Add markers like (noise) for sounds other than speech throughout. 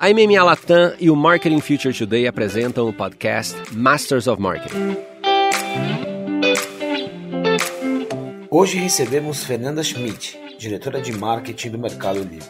A MMA Latam e o Marketing Future Today apresentam o podcast Masters of Marketing. Hoje recebemos Fernanda Schmidt, diretora de marketing do Mercado Livre.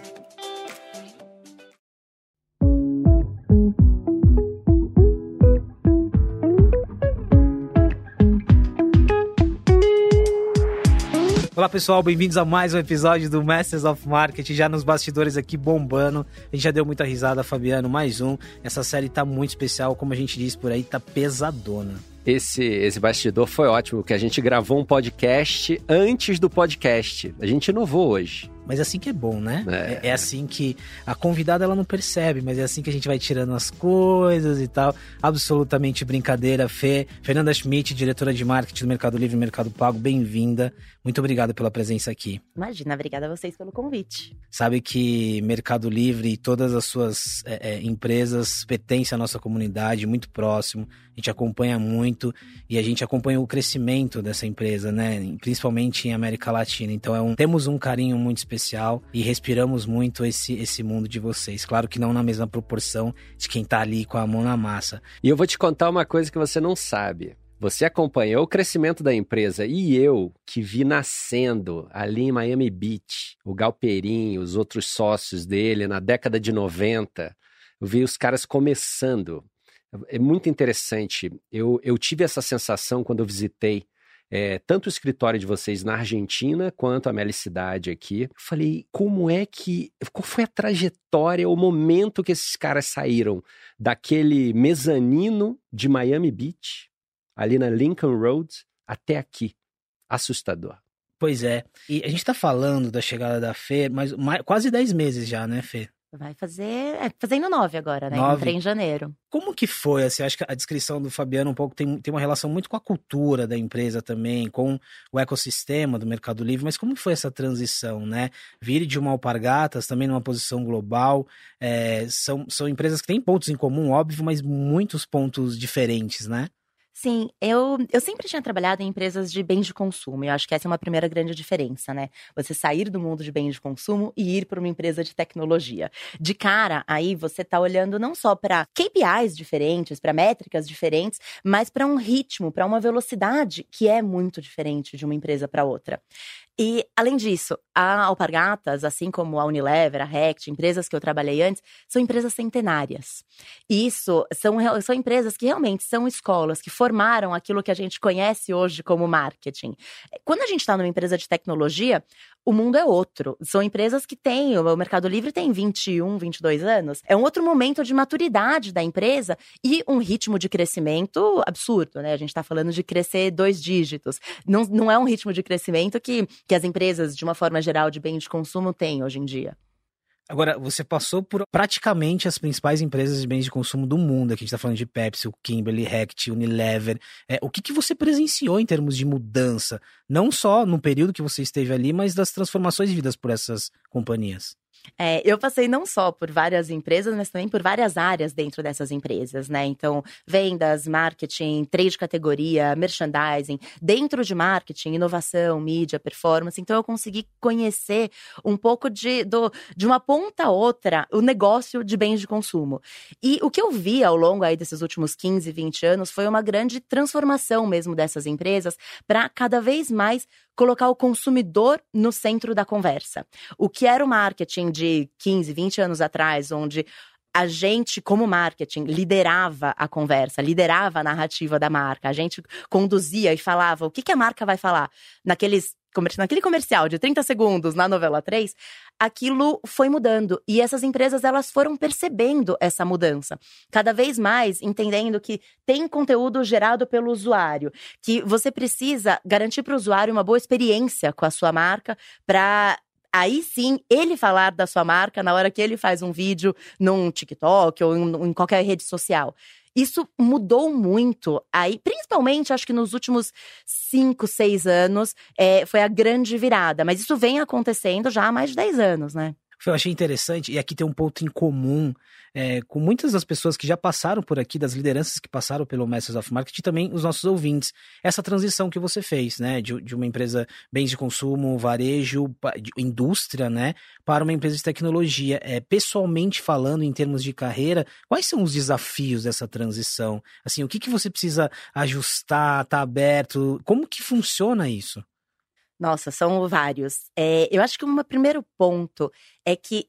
Olá pessoal, bem-vindos a mais um episódio do Masters of Marketing, já nos bastidores aqui bombando. A gente já deu muita risada, Fabiano, mais um. Essa série tá muito especial, como a gente diz por aí, tá pesadona. Esse, esse bastidor foi ótimo, que a gente gravou um podcast antes do podcast. A gente inovou hoje. Mas é assim que é bom, né? É. É, é assim que a convidada ela não percebe, mas é assim que a gente vai tirando as coisas e tal. Absolutamente brincadeira, Fê. Fernanda Schmidt, diretora de marketing do Mercado Livre e Mercado Pago, bem-vinda. Muito obrigado pela presença aqui. Imagina, obrigada a vocês pelo convite. Sabe que Mercado Livre e todas as suas é, é, empresas pertencem à nossa comunidade, muito próximo. A gente acompanha muito e a gente acompanha o crescimento dessa empresa, né? Principalmente em América Latina. Então é um, temos um carinho muito especial e respiramos muito esse, esse mundo de vocês. Claro que não na mesma proporção de quem tá ali com a mão na massa. E eu vou te contar uma coisa que você não sabe. Você acompanhou o crescimento da empresa e eu, que vi nascendo ali em Miami Beach, o Galperim, os outros sócios dele na década de 90, eu vi os caras começando. É muito interessante. Eu, eu tive essa sensação quando eu visitei é, tanto o escritório de vocês na Argentina quanto a Melicidade aqui. Eu falei, como é que. Qual foi a trajetória, o momento que esses caras saíram daquele mezanino de Miami Beach, ali na Lincoln Road, até aqui? Assustador. Pois é. E a gente tá falando da chegada da Fê, mas quase 10 meses já, né, Fê? Vai fazer. É, fazendo nove agora, né? Nove. Entrei em janeiro. Como que foi? Assim, acho que a descrição do Fabiano um pouco tem, tem uma relação muito com a cultura da empresa também, com o ecossistema do Mercado Livre, mas como foi essa transição, né? Vir de uma Alpargatas, também numa posição global, é, são, são empresas que têm pontos em comum, óbvio, mas muitos pontos diferentes, né? Sim, eu, eu sempre tinha trabalhado em empresas de bens de consumo. E eu acho que essa é uma primeira grande diferença, né? Você sair do mundo de bens de consumo e ir para uma empresa de tecnologia. De cara, aí você está olhando não só para KPIs diferentes, para métricas diferentes, mas para um ritmo, para uma velocidade que é muito diferente de uma empresa para outra. E, além disso, a Alpargatas, assim como a Unilever, a Rect, empresas que eu trabalhei antes, são empresas centenárias. Isso são, são empresas que realmente são escolas que formaram aquilo que a gente conhece hoje como marketing. Quando a gente está numa empresa de tecnologia, o mundo é outro. São empresas que têm, o Mercado Livre tem 21, 22 anos. É um outro momento de maturidade da empresa e um ritmo de crescimento absurdo, né? A gente está falando de crescer dois dígitos. Não, não é um ritmo de crescimento que, que as empresas, de uma forma geral, de bem de consumo têm hoje em dia. Agora, você passou por praticamente as principais empresas de bens de consumo do mundo. Aqui a gente está falando de Pepsi, o Kimberly, Rect, Unilever. É, o que, que você presenciou em termos de mudança? Não só no período que você esteve ali, mas das transformações vividas por essas companhias. É, eu passei não só por várias empresas, mas também por várias áreas dentro dessas empresas, né? Então, vendas, marketing, trade de categoria, merchandising, dentro de marketing, inovação, mídia, performance. Então, eu consegui conhecer um pouco de, do, de uma ponta a outra o negócio de bens de consumo. E o que eu vi ao longo aí desses últimos 15, 20 anos foi uma grande transformação mesmo dessas empresas para cada vez mais colocar o consumidor no centro da conversa. O que era o marketing de 15, 20 anos atrás, onde a gente, como marketing, liderava a conversa, liderava a narrativa da marca. A gente conduzia e falava o que, que a marca vai falar. Naqueles, naquele comercial de 30 segundos na novela 3, aquilo foi mudando. E essas empresas, elas foram percebendo essa mudança. Cada vez mais entendendo que tem conteúdo gerado pelo usuário, que você precisa garantir para o usuário uma boa experiência com a sua marca para aí sim ele falar da sua marca na hora que ele faz um vídeo num TikTok ou em, em qualquer rede social. Isso mudou muito. Aí, principalmente, acho que nos últimos cinco, seis anos, é, foi a grande virada. Mas isso vem acontecendo já há mais de 10 anos, né? Eu achei interessante, e aqui tem um ponto em comum é, com muitas das pessoas que já passaram por aqui, das lideranças que passaram pelo Masters of Marketing, também os nossos ouvintes. Essa transição que você fez, né? De, de uma empresa bens de consumo, varejo, indústria, né? Para uma empresa de tecnologia. É, pessoalmente falando, em termos de carreira, quais são os desafios dessa transição? Assim, o que, que você precisa ajustar, tá aberto? Como que funciona isso? Nossa, são vários. É, eu acho que um primeiro ponto é que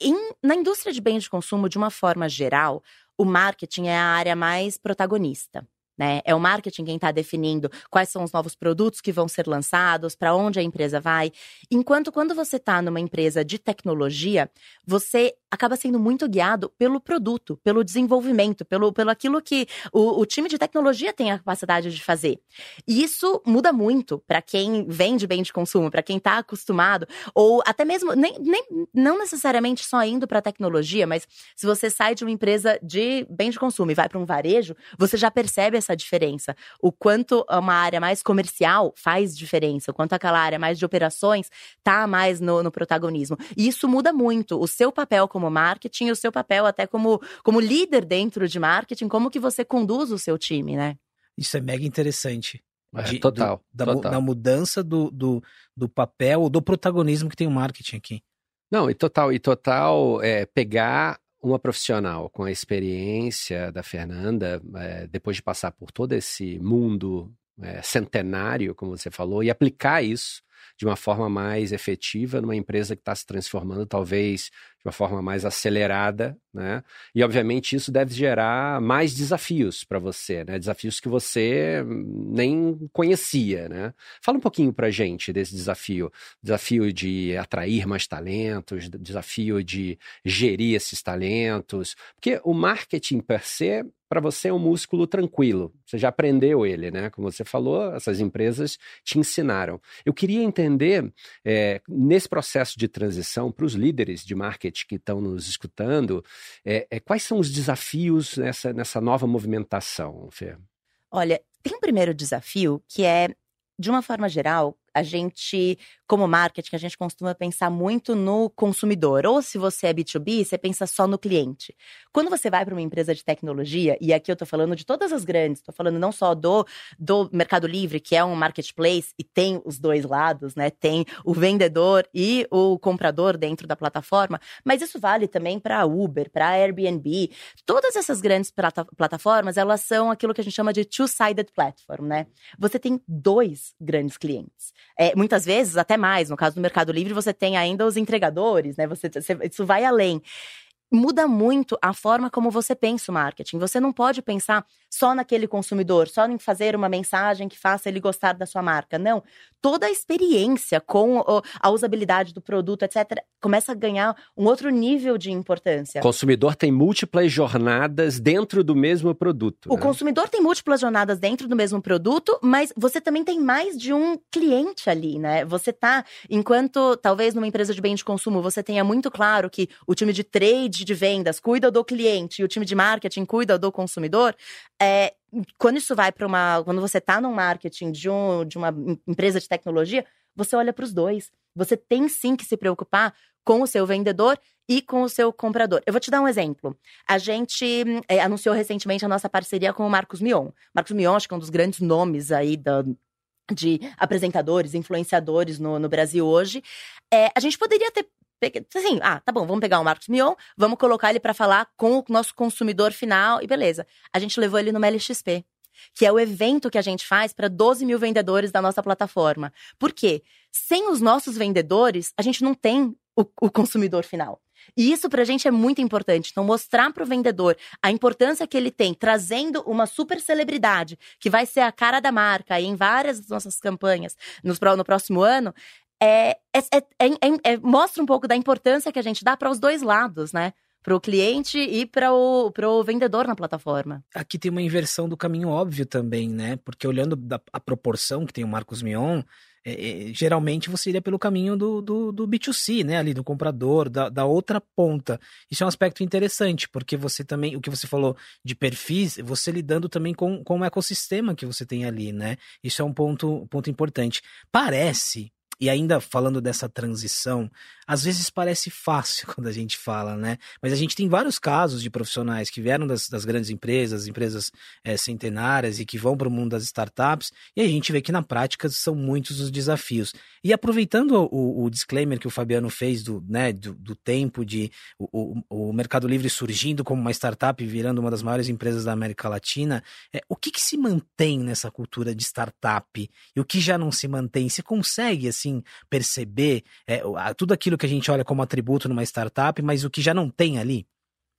em, na indústria de bens de consumo, de uma forma geral, o marketing é a área mais protagonista. Né? É o marketing quem está definindo quais são os novos produtos que vão ser lançados, para onde a empresa vai. Enquanto quando você está numa empresa de tecnologia, você acaba sendo muito guiado pelo produto, pelo desenvolvimento, pelo, pelo aquilo que o, o time de tecnologia tem a capacidade de fazer. E isso muda muito para quem vende bem de consumo, para quem está acostumado, ou até mesmo, nem, nem, não necessariamente só indo para tecnologia, mas se você sai de uma empresa de bem de consumo e vai para um varejo, você já percebe essa diferença. O quanto uma área mais comercial faz diferença, o quanto aquela área mais de operações tá mais no, no protagonismo. E isso muda muito. O seu papel como marketing, o seu papel até como, como líder dentro de marketing, como que você conduz o seu time, né? Isso é mega interessante. É, de, total, do, da, total. da mudança do, do, do papel, do protagonismo que tem o marketing aqui. Não, e total, e total é, pegar uma profissional com a experiência da Fernanda, é, depois de passar por todo esse mundo é, centenário, como você falou, e aplicar isso de uma forma mais efetiva numa empresa que está se transformando, talvez de uma forma mais acelerada, né? E obviamente isso deve gerar mais desafios para você, né? Desafios que você nem conhecia, né? Fala um pouquinho para gente desse desafio, desafio de atrair mais talentos, desafio de gerir esses talentos, porque o marketing per se para você é um músculo tranquilo. Você já aprendeu ele, né? Como você falou, essas empresas te ensinaram. Eu queria entender, é, nesse processo de transição, para os líderes de marketing que estão nos escutando, é, é, quais são os desafios nessa, nessa nova movimentação, Fê? Olha, tem um primeiro desafio que é, de uma forma geral, a gente, como marketing, a gente costuma pensar muito no consumidor. Ou se você é B2B, você pensa só no cliente. Quando você vai para uma empresa de tecnologia, e aqui eu estou falando de todas as grandes, estou falando não só do, do Mercado Livre, que é um marketplace e tem os dois lados, né? Tem o vendedor e o comprador dentro da plataforma, mas isso vale também para Uber, para Airbnb. Todas essas grandes plata plataformas, elas são aquilo que a gente chama de two-sided platform, né? Você tem dois grandes clientes. É, muitas vezes, até mais. No caso do Mercado Livre, você tem ainda os entregadores, né? Você, você, isso vai além muda muito a forma como você pensa o marketing. Você não pode pensar só naquele consumidor, só em fazer uma mensagem que faça ele gostar da sua marca. Não. Toda a experiência com a usabilidade do produto, etc., começa a ganhar um outro nível de importância. O consumidor tem múltiplas jornadas dentro do mesmo produto. O né? consumidor tem múltiplas jornadas dentro do mesmo produto, mas você também tem mais de um cliente ali, né? Você tá, enquanto talvez numa empresa de bem de consumo você tenha muito claro que o time de trade de vendas cuida do cliente e o time de marketing cuida do consumidor, é, quando isso vai para uma. Quando você está no marketing de, um, de uma empresa de tecnologia, você olha para os dois. Você tem sim que se preocupar com o seu vendedor e com o seu comprador. Eu vou te dar um exemplo. A gente é, anunciou recentemente a nossa parceria com o Marcos Mion. Marcos Mion, acho que é um dos grandes nomes aí da, de apresentadores, influenciadores no, no Brasil hoje. É, a gente poderia ter Assim, ah, tá bom, vamos pegar o Marcos Mion, vamos colocar ele para falar com o nosso consumidor final e beleza. A gente levou ele no MLXP, que é o evento que a gente faz para 12 mil vendedores da nossa plataforma. Por quê? Sem os nossos vendedores, a gente não tem o, o consumidor final. E isso para a gente é muito importante. Então, mostrar para o vendedor a importância que ele tem, trazendo uma super celebridade, que vai ser a cara da marca em várias das nossas campanhas no, no próximo ano, é, é, é, é, mostra um pouco da importância que a gente dá para os dois lados, né? Para o cliente e para o vendedor na plataforma. Aqui tem uma inversão do caminho óbvio também, né? Porque olhando da, a proporção que tem o Marcos Mion, é, é, geralmente você iria pelo caminho do, do, do, B2C, né? Ali do comprador, da, da outra ponta. Isso é um aspecto interessante, porque você também, o que você falou de perfis, você lidando também com, com o ecossistema que você tem ali, né? Isso é um ponto, ponto importante. Parece e ainda falando dessa transição, às vezes parece fácil (laughs) quando a gente fala, né? Mas a gente tem vários casos de profissionais que vieram das, das grandes empresas, empresas é, centenárias e que vão para o mundo das startups, e a gente vê que na prática são muitos os desafios. E aproveitando o, o disclaimer que o Fabiano fez do, né, do, do tempo de o, o, o, Mercado Livre surgindo como uma startup e virando uma das maiores empresas da América Latina, é, o que, que se mantém nessa cultura de startup e o que já não se mantém? Você consegue, assim, perceber é, tudo aquilo que a gente olha como atributo numa startup, mas o que já não tem ali?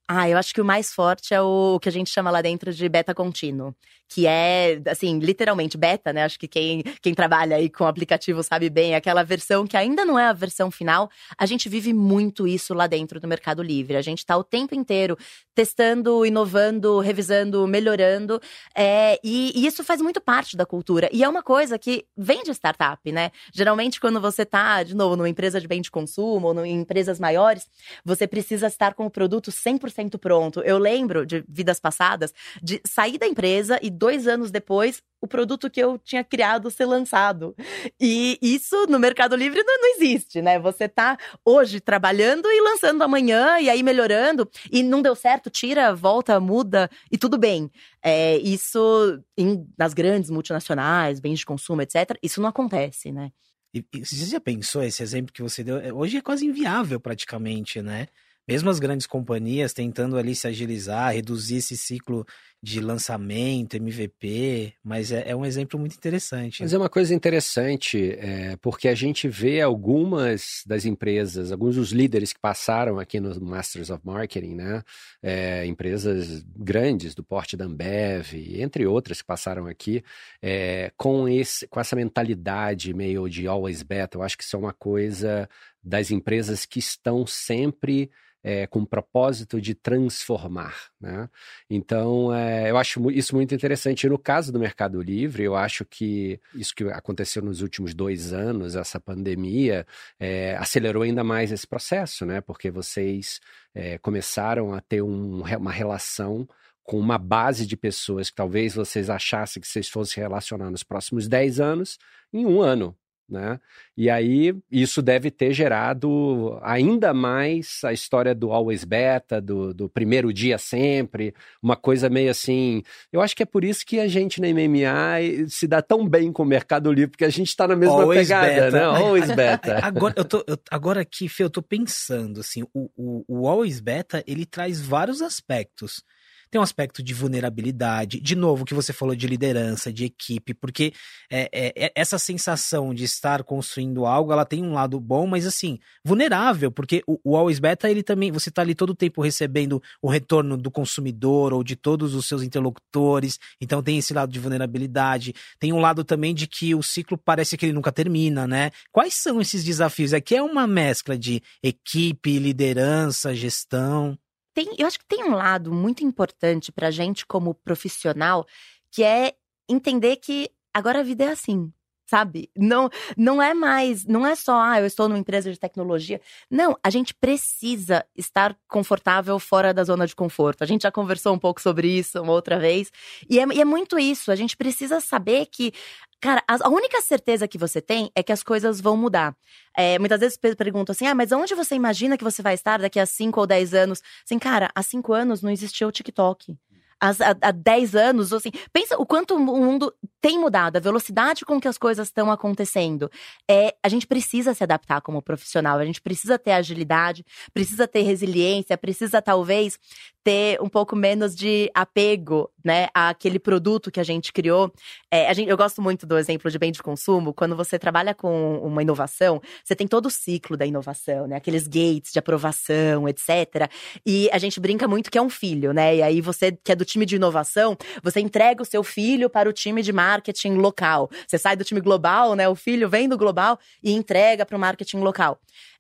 Ah, eu acho que o mais forte é o que a gente chama lá dentro de beta contínuo, que é, assim, literalmente beta, né? Acho que quem, quem trabalha aí com aplicativo sabe bem, aquela versão que ainda não é a versão final. A gente vive muito isso lá dentro do Mercado Livre. A gente está o tempo inteiro testando, inovando, revisando, melhorando, é, e, e, isso faz muito parte da cultura. E é uma coisa que vem de startup, né? Geralmente, quando você está, de novo, numa empresa de bem de consumo ou em empresas maiores, você precisa estar com o produto 100% 100% pronto. Eu lembro de vidas passadas de sair da empresa e dois anos depois o produto que eu tinha criado ser lançado. E isso no Mercado Livre não, não, existe, né? Você tá hoje trabalhando e lançando amanhã e aí melhorando e não deu certo, tira, volta, muda e tudo bem. É, isso em, nas grandes multinacionais, bens de consumo, etc. Isso não acontece, né? E, e você já pensou esse exemplo que você deu? É, hoje é quase inviável praticamente, né? mesmo as grandes companhias tentando ali se agilizar, reduzir esse ciclo de lançamento, MVP, mas é, é um exemplo muito interessante. Mas é uma coisa interessante, é, porque a gente vê algumas das empresas, alguns dos líderes que passaram aqui no Masters of Marketing, né? É, empresas grandes do porte da Ambev, entre outras que passaram aqui, é, com, esse, com essa mentalidade meio de always better. Eu acho que isso é uma coisa das empresas que estão sempre é, com o propósito de transformar. Né? Então, é, eu acho isso muito interessante. E no caso do Mercado Livre, eu acho que isso que aconteceu nos últimos dois anos, essa pandemia, é, acelerou ainda mais esse processo, né? porque vocês é, começaram a ter um, uma relação com uma base de pessoas que talvez vocês achassem que vocês fossem relacionar nos próximos 10 anos, em um ano. Né? E aí isso deve ter gerado ainda mais a história do always beta, do, do, primeiro dia sempre, uma coisa meio assim. Eu acho que é por isso que a gente na MMA se dá tão bem com o Mercado Livre, porque a gente está na mesma always pegada, beta. né? Always beta. (laughs) Agora, eu tô, eu, agora aqui, Fê, eu tô pensando assim, o, o, o always beta ele traz vários aspectos tem um aspecto de vulnerabilidade, de novo, que você falou de liderança, de equipe, porque é, é, é, essa sensação de estar construindo algo, ela tem um lado bom, mas assim, vulnerável, porque o, o Always Beta, ele também, você está ali todo o tempo recebendo o retorno do consumidor ou de todos os seus interlocutores, então tem esse lado de vulnerabilidade, tem um lado também de que o ciclo parece que ele nunca termina, né? Quais são esses desafios? Aqui é uma mescla de equipe, liderança, gestão tem, eu acho que tem um lado muito importante para a gente como profissional, que é entender que agora a vida é assim, sabe? Não, não é mais, não é só, ah, eu estou numa empresa de tecnologia. Não, a gente precisa estar confortável fora da zona de conforto. A gente já conversou um pouco sobre isso uma outra vez. E é, e é muito isso. A gente precisa saber que Cara, a única certeza que você tem é que as coisas vão mudar. É, muitas vezes perguntam assim: ah, mas onde você imagina que você vai estar daqui a 5 ou 10 anos? Assim, cara, há 5 anos não existia o TikTok há, há 10 anos, assim, pensa o quanto o mundo tem mudado, a velocidade com que as coisas estão acontecendo. É, a gente precisa se adaptar como profissional, a gente precisa ter agilidade, precisa ter resiliência, precisa talvez ter um pouco menos de apego, né, àquele produto que a gente criou. É, a gente, eu gosto muito do exemplo de bem de consumo, quando você trabalha com uma inovação, você tem todo o ciclo da inovação, né, aqueles gates de aprovação, etc. E a gente brinca muito que é um filho, né, e aí você que é do time de inovação, você entrega o seu filho para o time de marketing local. Você sai do time global, né, o filho vem do global e entrega para o marketing local.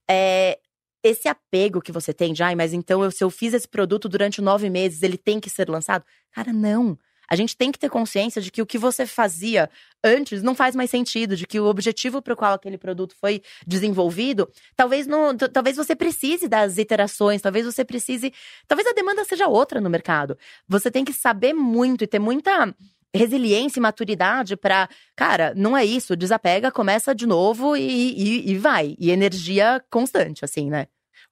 É, esse apego que você tem ai, mas então eu, se eu fiz esse produto durante nove meses, ele tem que ser lançado? Cara, não. A gente tem que ter consciência de que o que você fazia antes não faz mais sentido, de que o objetivo para o qual aquele produto foi desenvolvido, talvez não, talvez você precise das iterações, talvez você precise, talvez a demanda seja outra no mercado. Você tem que saber muito e ter muita resiliência e maturidade para, cara, não é isso, desapega, começa de novo e, e, e vai. E energia constante, assim, né?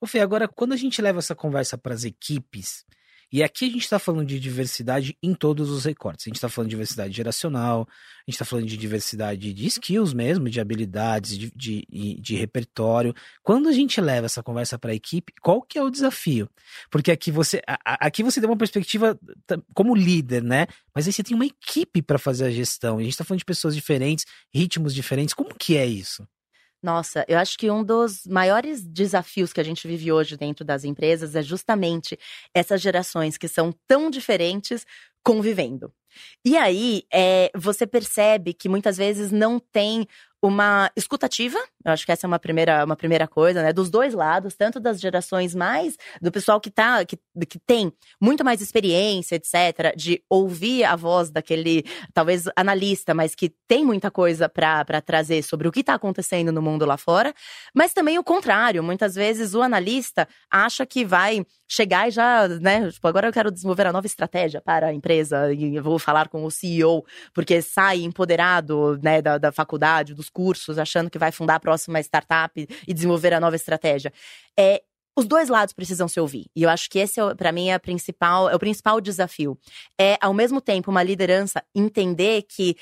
Ô Fê, agora, quando a gente leva essa conversa para as equipes, e aqui a gente está falando de diversidade em todos os recortes. A gente está falando de diversidade geracional, a gente está falando de diversidade de skills mesmo, de habilidades, de, de, de repertório. Quando a gente leva essa conversa para a equipe, qual que é o desafio? Porque aqui você, aqui você tem uma perspectiva como líder, né? Mas aí você tem uma equipe para fazer a gestão. A gente está falando de pessoas diferentes, ritmos diferentes. Como que é isso? Nossa, eu acho que um dos maiores desafios que a gente vive hoje dentro das empresas é justamente essas gerações que são tão diferentes convivendo. E aí, é, você percebe que muitas vezes não tem uma escutativa, eu acho que essa é uma primeira, uma primeira coisa, né? Dos dois lados, tanto das gerações mais, do pessoal que tá, que, que tem muito mais experiência, etc., de ouvir a voz daquele, talvez, analista, mas que tem muita coisa para trazer sobre o que está acontecendo no mundo lá fora, mas também o contrário, muitas vezes o analista acha que vai chegar e já, né? Tipo, agora eu quero desenvolver a nova estratégia para a empresa e eu vou falar com o CEO, porque sai empoderado, né, da, da faculdade, dos cursos, achando que vai fundar a próxima startup e desenvolver a nova estratégia. É, os dois lados precisam se ouvir. E eu acho que esse, é, para mim, é, principal, é o principal desafio. É, ao mesmo tempo, uma liderança entender que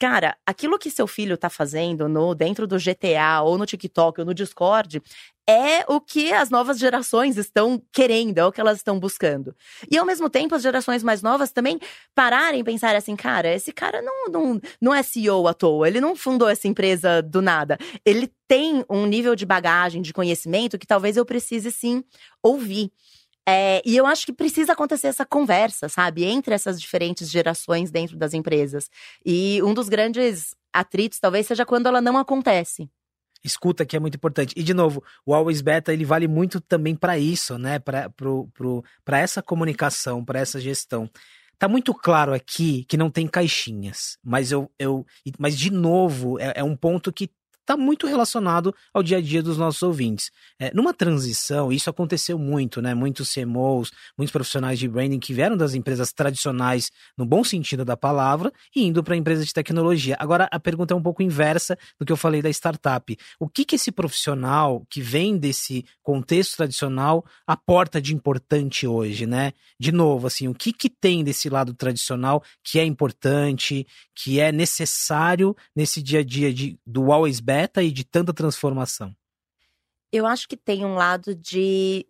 Cara, aquilo que seu filho tá fazendo no dentro do GTA ou no TikTok ou no Discord é o que as novas gerações estão querendo, é o que elas estão buscando. E ao mesmo tempo, as gerações mais novas também pararem e pensarem assim, cara, esse cara não, não, não é CEO à toa, ele não fundou essa empresa do nada. Ele tem um nível de bagagem, de conhecimento que talvez eu precise sim ouvir. É, e eu acho que precisa acontecer essa conversa, sabe, entre essas diferentes gerações dentro das empresas. E um dos grandes atritos talvez seja quando ela não acontece. Escuta que é muito importante. E de novo, o Always Beta ele vale muito também para isso, né? Para essa comunicação, para essa gestão. Tá muito claro aqui que não tem caixinhas, mas eu, eu mas de novo é, é um ponto que está muito relacionado ao dia a dia dos nossos ouvintes. É, numa transição, isso aconteceu muito, né? Muitos CMOs, muitos profissionais de branding que vieram das empresas tradicionais, no bom sentido da palavra, e indo para empresas de tecnologia. Agora, a pergunta é um pouco inversa do que eu falei da startup. O que, que esse profissional que vem desse contexto tradicional aporta de importante hoje, né? De novo, assim, o que, que tem desse lado tradicional que é importante, que é necessário nesse dia a dia de, do always better e de tanta transformação? Eu acho que tem um lado de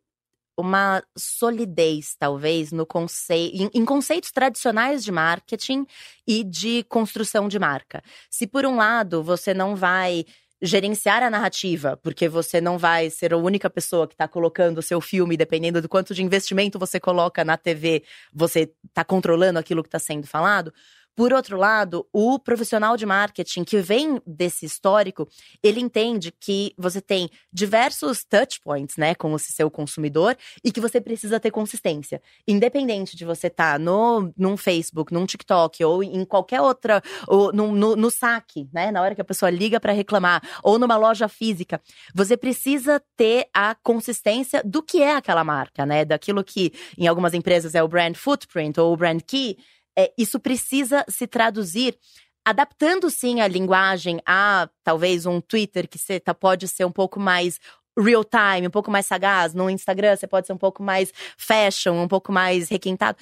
uma solidez, talvez, no conceito, em, em, conceitos tradicionais de marketing e de construção de marca. Se por um lado você não vai gerenciar a narrativa, porque você não vai ser a única pessoa que está colocando o seu filme, dependendo do quanto de investimento você coloca na TV, você está controlando aquilo que está sendo falado. Por outro lado, o profissional de marketing que vem desse histórico, ele entende que você tem diversos touch points, né, com o seu consumidor e que você precisa ter consistência. Independente de você estar tá no num Facebook, num TikTok ou em qualquer outra, ou no, no, no saque, né, na hora que a pessoa liga para reclamar, ou numa loja física, você precisa ter a consistência do que é aquela marca, né, daquilo que em algumas empresas é o brand footprint ou o brand key é, isso precisa se traduzir adaptando sim a linguagem a talvez um Twitter que você tá, pode ser um pouco mais real time, um pouco mais sagaz, no Instagram você pode ser um pouco mais fashion, um pouco mais requintado.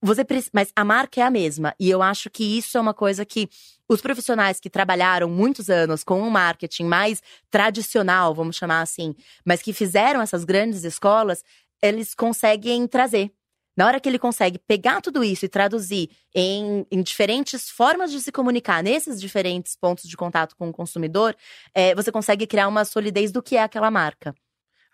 Você mas a marca é a mesma. E eu acho que isso é uma coisa que os profissionais que trabalharam muitos anos com um marketing mais tradicional, vamos chamar assim, mas que fizeram essas grandes escolas, eles conseguem trazer na hora que ele consegue pegar tudo isso e traduzir em, em diferentes formas de se comunicar nesses diferentes pontos de contato com o consumidor, é, você consegue criar uma solidez do que é aquela marca.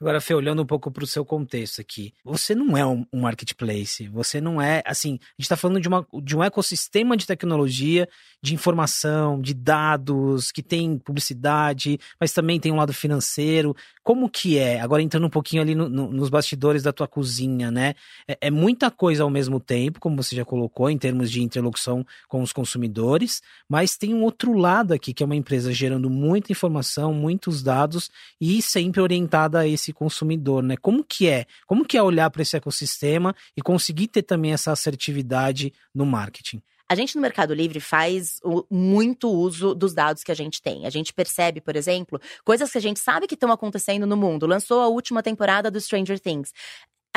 Agora, Fê, olhando um pouco para o seu contexto aqui, você não é um, marketplace, você não é, assim, a gente está falando de, uma, de um ecossistema de tecnologia, de informação, de dados, que tem publicidade, mas também tem um lado financeiro. Como que é? Agora entrando um pouquinho ali no, no, nos bastidores da tua cozinha, né? É, é muita coisa ao mesmo tempo, como você já colocou, em termos de interlocução com os consumidores, mas tem um outro lado aqui, que é uma empresa gerando muita informação, muitos dados e sempre orientada a esse esse consumidor, né? Como que é? Como que é olhar para esse ecossistema e conseguir ter também essa assertividade no marketing? A gente no Mercado Livre faz muito uso dos dados que a gente tem. A gente percebe, por exemplo, coisas que a gente sabe que estão acontecendo no mundo. Lançou a última temporada do Stranger Things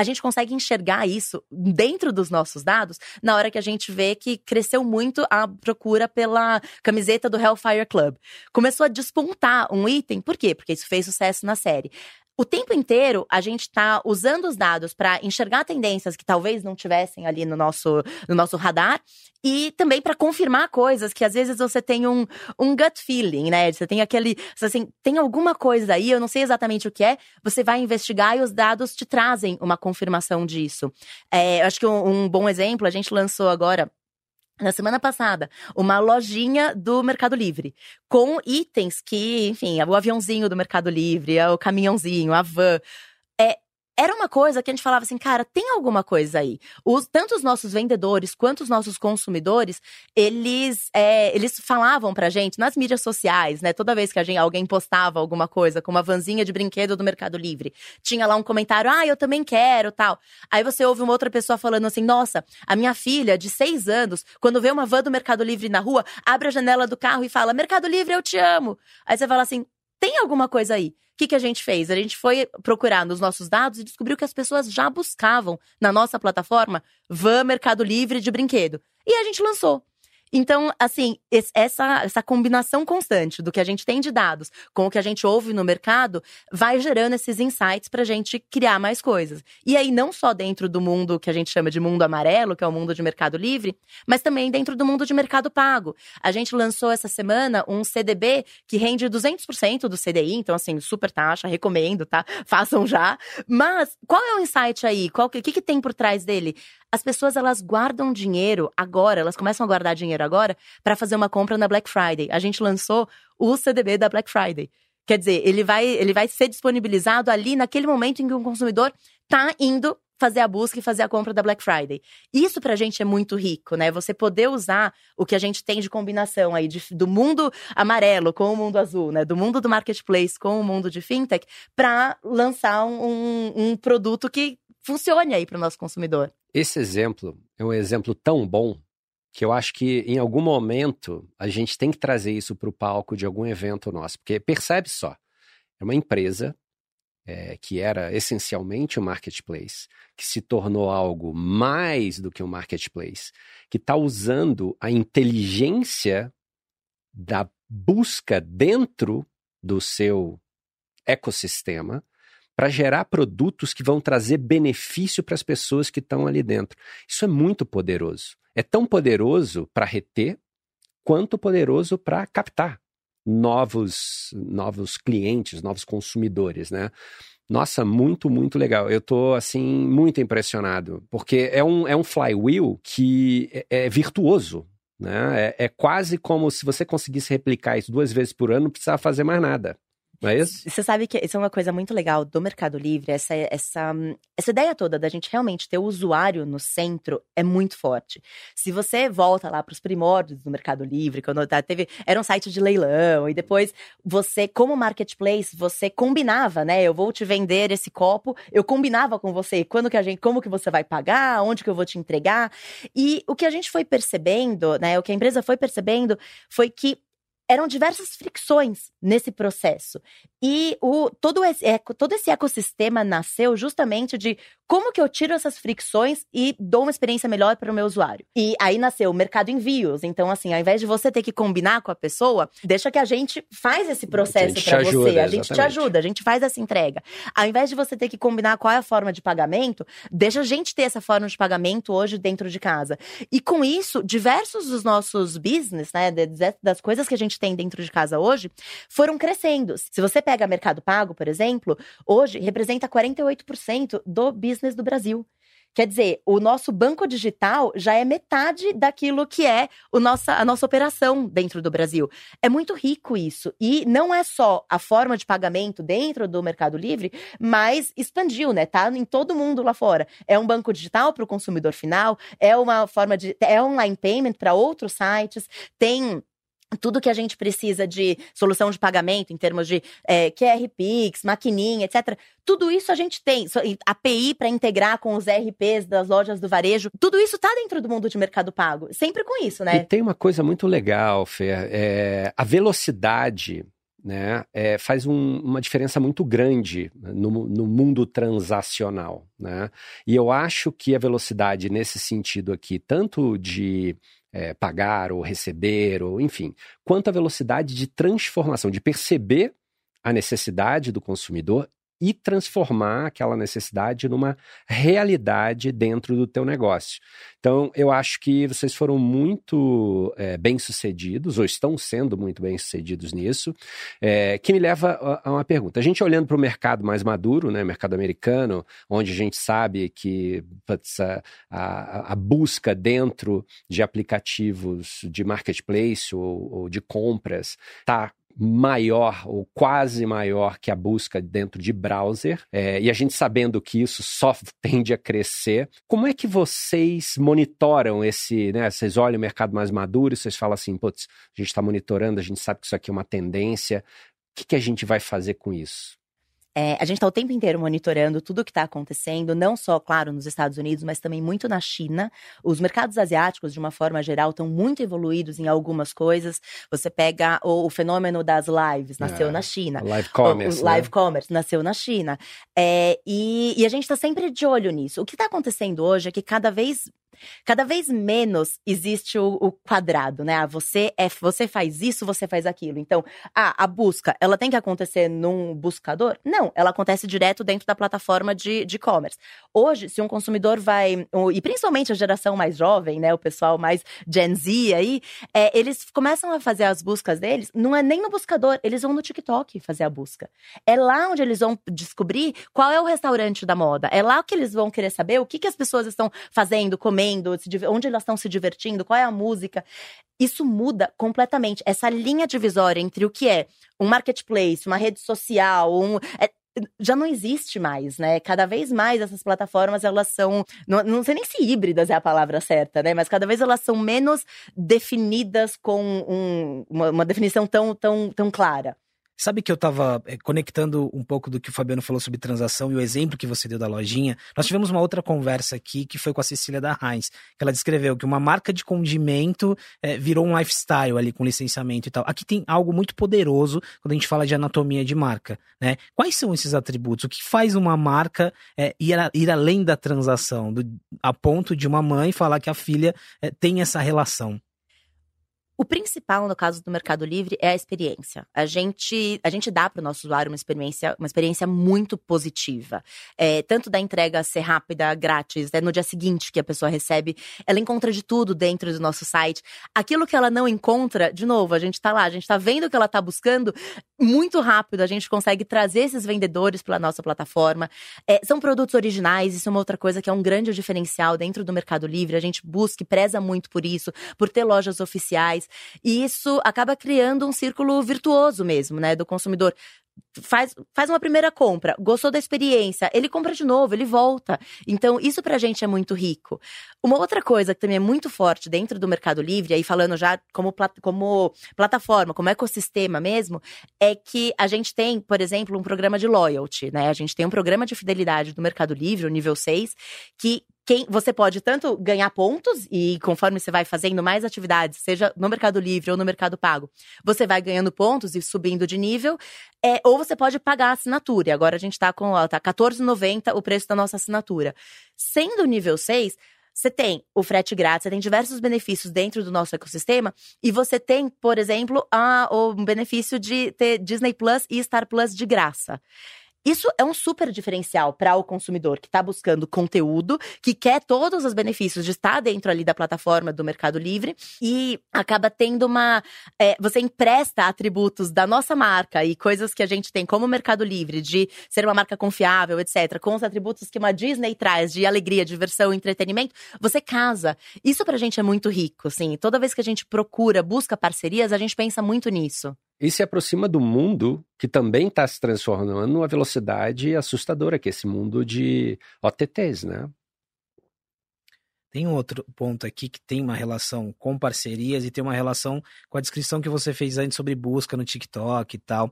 a gente consegue enxergar isso dentro dos nossos dados na hora que a gente vê que cresceu muito a procura pela camiseta do Hellfire Club. Começou a despontar um item, por quê? Porque isso fez sucesso na série o tempo inteiro a gente está usando os dados para enxergar tendências que talvez não tivessem ali no nosso, no nosso radar e também para confirmar coisas que às vezes você tem um, um gut feeling, né? Você tem aquele. Assim, tem alguma coisa aí, eu não sei exatamente o que é, você vai investigar e os dados te trazem uma confirmação disso. É, eu acho que um, um bom exemplo, a gente lançou agora na semana passada, uma lojinha do Mercado Livre, com itens que, enfim, o aviãozinho do Mercado Livre, o caminhãozinho, a van. Era uma coisa que a gente falava assim, cara, tem alguma coisa aí. Os, tanto os nossos vendedores quanto os nossos consumidores, eles, é, eles falavam pra gente nas mídias sociais, né? Toda vez que a gente, alguém postava alguma coisa, com uma vanzinha de brinquedo do Mercado Livre, tinha lá um comentário, ah, eu também quero, tal. Aí você ouve uma outra pessoa falando assim, nossa, a minha filha de seis anos, quando vê uma van do Mercado Livre na rua, abre a janela do carro e fala, Mercado Livre, eu te amo. Aí você fala assim, tem alguma coisa aí. O que, que a gente fez? A gente foi procurar nos nossos dados e descobriu que as pessoas já buscavam na nossa plataforma van Mercado Livre de brinquedo. E a gente lançou. Então, assim, essa, essa combinação constante do que a gente tem de dados com o que a gente ouve no mercado vai gerando esses insights para a gente criar mais coisas. E aí, não só dentro do mundo que a gente chama de mundo amarelo, que é o mundo de mercado livre, mas também dentro do mundo de mercado pago. A gente lançou essa semana um CDB que rende 200% do CDI, então, assim, super taxa, recomendo, tá? (laughs) Façam já. Mas, qual é o insight aí? O que, que, que tem por trás dele? as pessoas elas guardam dinheiro agora, elas começam a guardar dinheiro agora para fazer uma compra na Black Friday. A gente lançou o CDB da Black Friday. Quer dizer, ele vai, ele vai ser disponibilizado ali naquele momento em que o consumidor está indo fazer a busca e fazer a compra da Black Friday. Isso pra gente é muito rico, né? Você poder usar o que a gente tem de combinação aí de, do mundo amarelo com o mundo azul, né? Do mundo do marketplace com o mundo de fintech para lançar um, um produto que funcione aí para o nosso consumidor. Esse exemplo é um exemplo tão bom que eu acho que em algum momento a gente tem que trazer isso para o palco de algum evento nosso. Porque percebe só, é uma empresa é, que era essencialmente um marketplace, que se tornou algo mais do que um marketplace, que está usando a inteligência da busca dentro do seu ecossistema para gerar produtos que vão trazer benefício para as pessoas que estão ali dentro. Isso é muito poderoso. É tão poderoso para reter quanto poderoso para captar novos novos clientes, novos consumidores, né? Nossa, muito, muito legal. Eu estou assim, muito impressionado, porque é um, é um flywheel que é, é virtuoso, né? É, é, quase como se você conseguisse replicar isso duas vezes por ano, não precisava fazer mais nada. Não é isso? Você sabe que isso é uma coisa muito legal do Mercado Livre, essa, essa, essa ideia toda da gente realmente ter o usuário no centro é muito forte. Se você volta lá para os primórdios do Mercado Livre, quando tá, teve. Era um site de leilão, e depois você, como marketplace, você combinava, né? Eu vou te vender esse copo, eu combinava com você quando que a gente, como que você vai pagar, onde que eu vou te entregar. E o que a gente foi percebendo, né? O que a empresa foi percebendo foi que eram diversas fricções nesse processo. E o, todo, esse, todo esse ecossistema nasceu justamente de como que eu tiro essas fricções e dou uma experiência melhor para o meu usuário. E aí nasceu o mercado envios. Então, assim, ao invés de você ter que combinar com a pessoa, deixa que a gente faz esse processo para você. Ajuda, a gente te ajuda, a gente faz essa entrega. Ao invés de você ter que combinar qual é a forma de pagamento, deixa a gente ter essa forma de pagamento hoje dentro de casa. E com isso, diversos dos nossos business, né, das coisas que a gente tem dentro de casa hoje, foram crescendo. Se você pega Mercado Pago, por exemplo, hoje representa 48% do business do Brasil. Quer dizer, o nosso banco digital já é metade daquilo que é o nossa, a nossa operação dentro do Brasil. É muito rico isso. E não é só a forma de pagamento dentro do Mercado Livre, mas expandiu, né? Tá em todo mundo lá fora. É um banco digital para o consumidor final, é uma forma de. É online payment para outros sites, tem tudo que a gente precisa de solução de pagamento em termos de é, QR Pix, maquininha, etc. Tudo isso a gente tem. API para integrar com os RPs das lojas do varejo. Tudo isso está dentro do mundo de mercado pago. Sempre com isso, né? E tem uma coisa muito legal, Fer. É, a velocidade né, é, faz um, uma diferença muito grande no, no, mundo transacional. Né? E eu acho que a velocidade nesse sentido aqui, tanto de é, pagar ou receber, ou enfim, quanto a velocidade de transformação, de perceber a necessidade do consumidor e transformar aquela necessidade numa realidade dentro do teu negócio. Então, eu acho que vocês foram muito é, bem-sucedidos, ou estão sendo muito bem-sucedidos nisso, é, que me leva a, a uma pergunta. A gente olhando para o mercado mais maduro, né, mercado americano, onde a gente sabe que putz, a, a, a, busca dentro de aplicativos de marketplace ou, ou de compras está maior ou quase maior que a busca dentro de browser, é, e a gente sabendo que isso só (laughs) tende a crescer, como é que vocês monitoram esse, né? Vocês olham o mercado mais maduro e vocês falam assim, putz, a gente está monitorando, a gente sabe que isso aqui é uma tendência, o que, que a gente vai fazer com isso? É, a gente está o tempo inteiro monitorando tudo o que está acontecendo, não só, claro, nos Estados Unidos, mas também muito na China. Os mercados asiáticos, de uma forma geral, estão muito evoluídos em algumas coisas. Você pega o, o fenômeno das lives, nasceu é, na China. Live commerce. O, o live né? commerce nasceu na China. É, e, e, a gente está sempre de olho nisso. O que está acontecendo hoje é que cada vez Cada vez menos existe o, o, quadrado, né? Ah, você é, você faz isso, você faz aquilo. Então, ah, a busca, ela tem que acontecer num buscador? Não, ela acontece direto dentro da plataforma de e-commerce. Hoje, se um consumidor vai, e principalmente a geração mais jovem, né? O pessoal mais Gen Z aí, é, eles começam a fazer as buscas deles, não é nem no buscador, eles vão no TikTok fazer a busca. É lá onde eles vão descobrir qual é o restaurante da moda. É lá que eles vão querer saber o que, que as pessoas estão fazendo, comendo comendo, onde elas estão se divertindo, qual é a música. Isso muda completamente. Essa linha divisória entre o que é um marketplace, uma rede social, um. É, já não existe mais, né? Cada vez mais essas plataformas elas são, não, não sei nem se híbridas é a palavra certa, né? Mas cada vez elas são menos definidas com um, uma, uma definição tão, tão, tão clara. Sabe que eu estava é, eh, conectando um pouco do que o Fabiano falou sobre transação e o exemplo que você deu da lojinha. Nós tivemos uma outra conversa aqui que foi com a Cecília da Heinz, que ela descreveu que uma marca de condimento é, virou um lifestyle ali com licenciamento e tal. Aqui tem algo muito poderoso quando a gente fala de anatomia de marca, né? Quais são esses atributos? O que faz uma marca é, ir, a, ir além da transação, do, a ponto de uma mãe falar que a filha tem essa relação? O principal, no caso do Mercado Livre, é a experiência. A gente, a gente dá para o nosso usuário uma experiência, uma experiência muito positiva. É, tanto da entrega ser rápida, grátis, é no dia seguinte que a pessoa recebe. Ela encontra de tudo dentro do nosso site. Aquilo que ela não encontra, de novo, a gente está lá, a gente está vendo o que ela está buscando muito rápido. A gente consegue trazer esses vendedores para a nossa plataforma. É, são produtos originais, isso é uma outra coisa que é um grande diferencial dentro do Mercado Livre. A gente busca e preza muito por isso, por ter lojas oficiais. E isso acaba criando um círculo virtuoso mesmo, né, do consumidor faz, faz uma primeira compra, gostou da experiência, ele compra de novo, ele volta. Então, isso pra gente é muito rico. Uma outra coisa que também é muito forte dentro do Mercado Livre, aí falando já como, como plataforma, como ecossistema mesmo, é que a gente tem, por exemplo, um programa de loyalty, né? A gente tem um programa de fidelidade do Mercado Livre, o nível 6, que quem você pode tanto ganhar pontos e conforme você vai fazendo mais atividades, seja no Mercado Livre ou no Mercado Pago, você vai ganhando pontos e subindo de nível, é, ou você pode pagar a assinatura. E agora a gente tá com tá 14,90 o preço da nossa assinatura. Sendo nível 6, você tem o frete grátis, você tem diversos benefícios dentro do nosso ecossistema, e você tem, por exemplo, a, o benefício de ter Disney Plus e Star Plus de graça. Isso é um super diferencial para o consumidor que está buscando conteúdo, que quer todos os benefícios de estar dentro ali da plataforma do Mercado Livre e acaba tendo uma. É, você empresta atributos da nossa marca e coisas que a gente tem como Mercado Livre, de ser uma marca confiável, etc., com os atributos que uma Disney traz de alegria, diversão, entretenimento, você casa. Isso para a gente é muito rico, assim. Toda vez que a gente procura, busca parcerias, a gente pensa muito nisso e se aproxima do mundo que também está se transformando numa velocidade assustadora, que é esse mundo de OTTs, né? Tem outro ponto aqui que tem uma relação com parcerias e tem uma relação com a descrição que você fez antes sobre busca no TikTok e tal.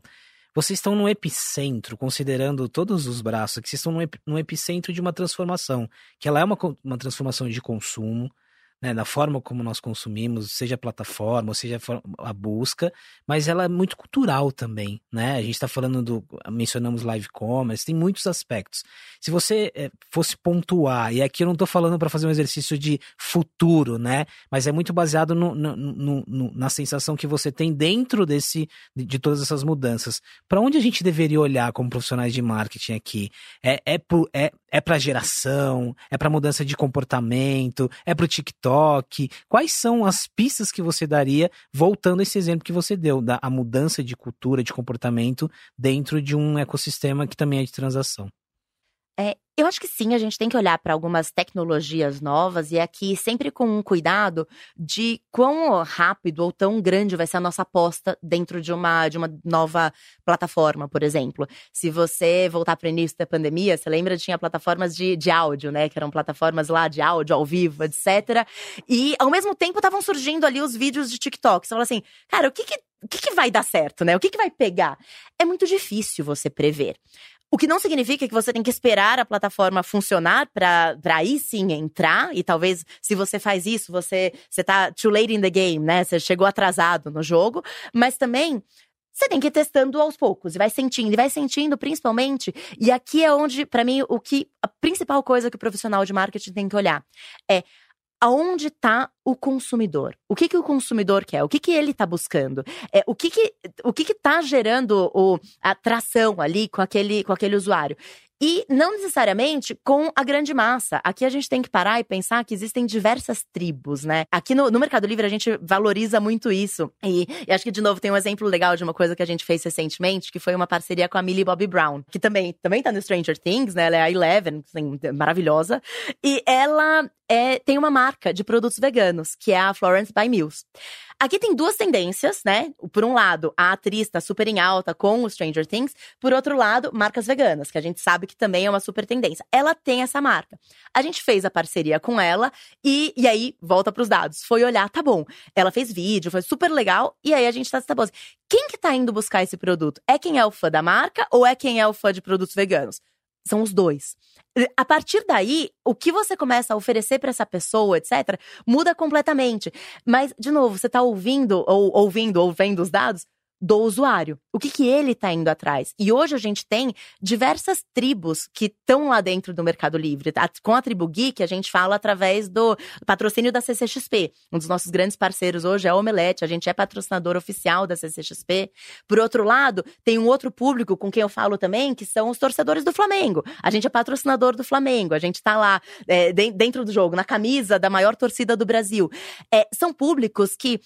Vocês estão no epicentro, considerando todos os braços, que vocês estão no, epicentro de uma transformação, que ela é uma, uma transformação de consumo, né, na forma como nós consumimos, seja a plataforma, seja a busca, mas ela é muito cultural também, né? A gente está falando do, mencionamos live commerce, tem muitos aspectos. Se você é, fosse pontuar, e aqui eu não estou falando para fazer um exercício de futuro, né? Mas é muito baseado no, no, no, na sensação que você tem dentro desse de, todas essas mudanças. Para onde a gente deveria olhar como profissionais de marketing aqui? É, é, é, é para geração? É para mudança de comportamento? É para o TikTok? Quais são as pistas que você daria, voltando a esse exemplo que você deu, da a mudança de cultura, de comportamento dentro de um ecossistema que também é de transação? É, eu acho que sim, a gente tem que olhar para algumas tecnologias novas e aqui sempre com um cuidado de quão rápido ou tão grande vai ser a nossa aposta dentro de uma, de uma nova plataforma, por exemplo. Se você voltar para o início da pandemia, você lembra, tinha plataformas de, de áudio, né? Que eram plataformas lá de áudio, ao vivo, etc. E ao mesmo tempo estavam surgindo ali os vídeos de TikTok. Você fala assim, cara, o que que o que, que, vai dar certo, né? O que, que vai pegar? É muito difícil você prever. O que não significa que você tem que esperar a plataforma funcionar para aí sim entrar. E talvez, se você faz isso, você, você tá too late in the game, né? Você chegou atrasado no jogo. Mas também você tem que ir testando aos poucos e vai sentindo, e vai sentindo principalmente. E aqui é onde, para mim, o que a principal coisa que o profissional de marketing tem que olhar é aonde está o consumidor. O que, que o consumidor quer? O que, que ele está buscando? É, o que que o que está gerando o, a atração ali com aquele, com aquele usuário? E não necessariamente com a grande massa. Aqui a gente tem que parar e pensar que existem diversas tribos, né? Aqui no, no Mercado Livre a gente valoriza muito isso. E, e, acho que, de novo, tem um exemplo legal de uma coisa que a gente fez recentemente, que foi uma parceria com a Millie Bobby Brown, que também, também tá no Stranger Things, né? Ela é a Eleven, assim, maravilhosa. E ela é, tem uma marca de produtos veganos, que é a Florence by Mills. Aqui tem duas tendências, né? Por um lado, a atriz tá super em alta com o Stranger Things. Por outro lado, marcas veganas, que a gente sabe que também é uma super tendência. Ela tem essa marca. A gente fez a parceria com ela e, e aí, volta pros dados. Foi olhar, tá bom. Ela fez vídeo, foi super legal. E aí a gente tá, tá bom. Quem que tá indo buscar esse produto? É quem é o fã da marca ou é quem é o fã de produtos veganos? São os dois. A partir daí, o que você começa a oferecer para essa pessoa, etc., muda completamente. Mas, de novo, você está ouvindo, ou ouvindo, ou vendo os dados do usuário. O que, que ele está indo atrás? E hoje a gente tem diversas tribos que estão lá dentro do Mercado Livre. Tá? Com a Tribo Geek, a gente fala através do patrocínio da CCXP. Um dos nossos grandes parceiros hoje é a Omelete. A gente é patrocinador oficial da CCXP. Por outro lado, tem um outro público com quem eu falo também, que são os torcedores do Flamengo. A gente é patrocinador do Flamengo. A gente está lá é, dentro do jogo, na camisa da maior torcida do Brasil. É, são públicos que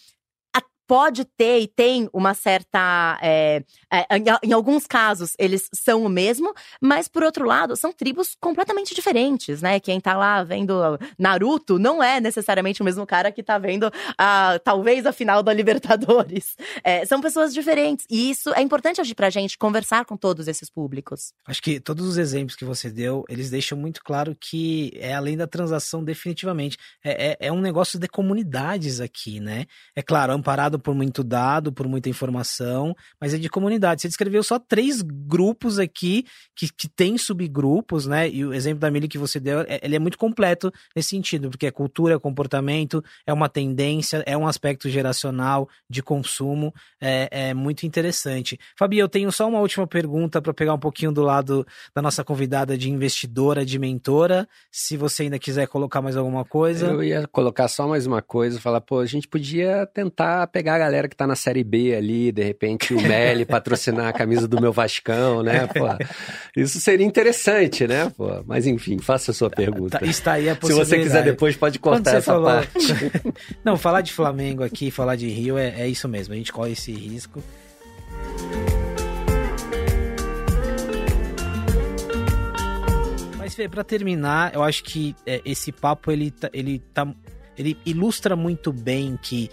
pode ter e tem uma certa. É, é, em, alguns casos, eles são o mesmo, mas por outro lado, são tribos completamente diferentes, né? Quem tá lá vendo Naruto não é necessariamente o mesmo cara que tá vendo a, talvez a final da Libertadores. (laughs) É, são pessoas diferentes. E isso é importante hoje pra gente conversar com todos esses públicos. Acho que todos os exemplos que você deu, eles deixam muito claro que é além da transação, definitivamente. É, é, é um negócio de comunidades aqui, né? É claro, amparado por muito dado, por muita informação, mas é de comunidade. Você descreveu só três grupos aqui que, que tem subgrupos, né? E o exemplo da Mili que você deu, é, ele é muito completo nesse sentido, porque é cultura, é comportamento, é uma tendência, é um aspecto geracional de consumo, é, é muito interessante. Fabi, eu tenho só uma última pergunta para pegar um pouquinho do lado da nossa convidada de investidora, de mentora. Se você ainda quiser colocar mais alguma coisa. Eu ia colocar só mais uma coisa, falar, pô, a gente podia tentar pegar pegar a galera que tá na Série B ali, de repente o Meli patrocinar a camisa do meu Vascão, né? Pô, isso seria interessante, né? Pô, mas enfim, faça a sua tá, pergunta. Tá, está aí a Se você quiser depois, pode cortar essa falou... parte. (laughs) Não, falar de Flamengo aqui, falar de Rio é, é isso mesmo, a gente corre esse risco. Mas, Fê, pra terminar, eu acho que é, esse papo, ele tá, ele tá ele ilustra muito bem que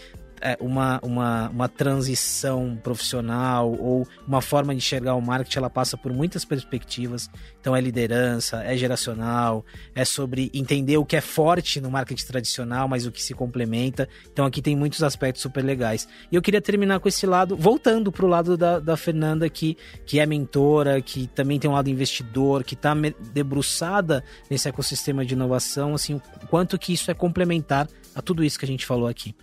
uma, uma, uma transição profissional ou uma forma de enxergar o marketing, ela passa por muitas perspectivas. Então é liderança, é geracional, é sobre entender o que é forte no marketing tradicional, mas o que se complementa. Então aqui tem muitos aspectos super legais. E eu queria terminar com esse lado, voltando para o lado da, da Fernanda, que, que é mentora, que também tem um lado investidor, que está debruçada nesse ecossistema de inovação, assim, o quanto que isso é complementar a tudo isso que a gente falou aqui.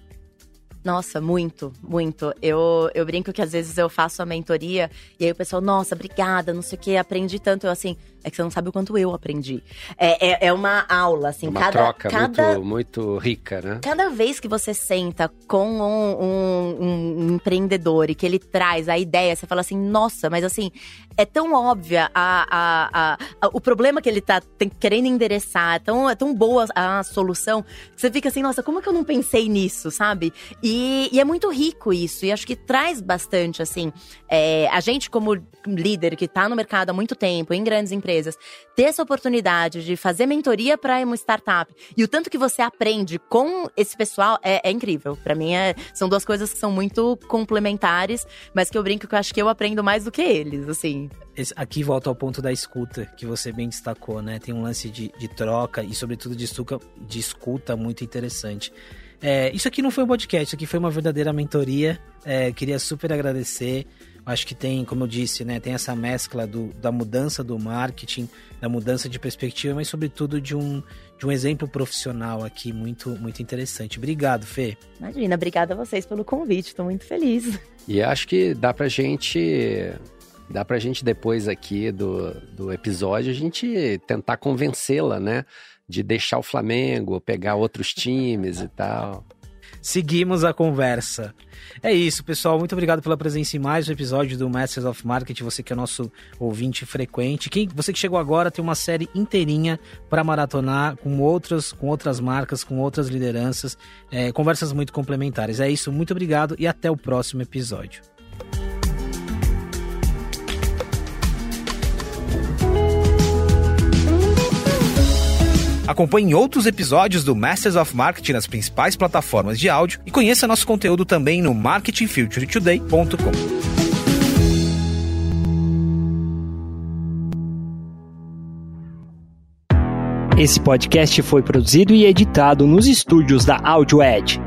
Nossa, muito, muito. Eu, eu brinco que às vezes eu faço a mentoria e aí o pessoal, nossa, obrigada, não sei o que, aprendi tanto. Eu assim, é que você não sabe o quanto eu aprendi. É, é, é uma aula, assim, uma cada. troca cada, muito, muito rica, né? Cada vez que você senta com um, um, um, empreendedor e que ele traz a ideia, você fala assim, nossa, mas assim, é tão óbvia a, a, a, o problema que ele tá tem, querendo endereçar, é tão, é tão boa a solução, que você fica assim, nossa, como é que eu não pensei nisso, sabe? E, e é muito rico isso, e acho que traz bastante, assim, é, a gente como líder que tá no mercado há muito tempo, em grandes empresas, ter essa oportunidade de fazer mentoria para uma startup e o tanto que você aprende com esse pessoal é, é incrível. Para mim, é, são duas coisas que são muito complementares, mas que eu brinco que eu acho que eu aprendo mais do que eles, assim. Aqui volta ao ponto da escuta, que você bem destacou, né? Tem um lance de, de troca e, sobretudo, de, de escuta muito interessante. É, isso aqui não foi um podcast, isso aqui foi uma verdadeira mentoria. É, queria super agradecer. Acho que tem, como eu disse, né, tem essa mescla do, da mudança do marketing, da mudança de perspectiva, mas sobretudo de um, de um exemplo profissional aqui muito, muito interessante. Obrigado, Fê. Imagina, obrigada a vocês pelo convite, estou muito feliz. E acho que dá pra gente dá pra gente depois aqui do, do episódio a gente tentar convencê-la, né, de deixar o Flamengo, pegar outros times e tal seguimos a conversa. É isso, pessoal. Muito obrigado pela presença em mais um episódio do Masters of Marketing. Você que é nosso ouvinte frequente. Quem, você que chegou agora tem uma série inteirinha para maratonar com outras, com outras marcas, com outras lideranças, é, conversas muito complementares. É isso. Muito obrigado e até o próximo episódio. Acompanhe outros episódios do Masters of Marketing nas principais plataformas de áudio e conheça nosso conteúdo também no marketingfuturetoday.com. Esse podcast foi produzido e editado nos estúdios da AudioEd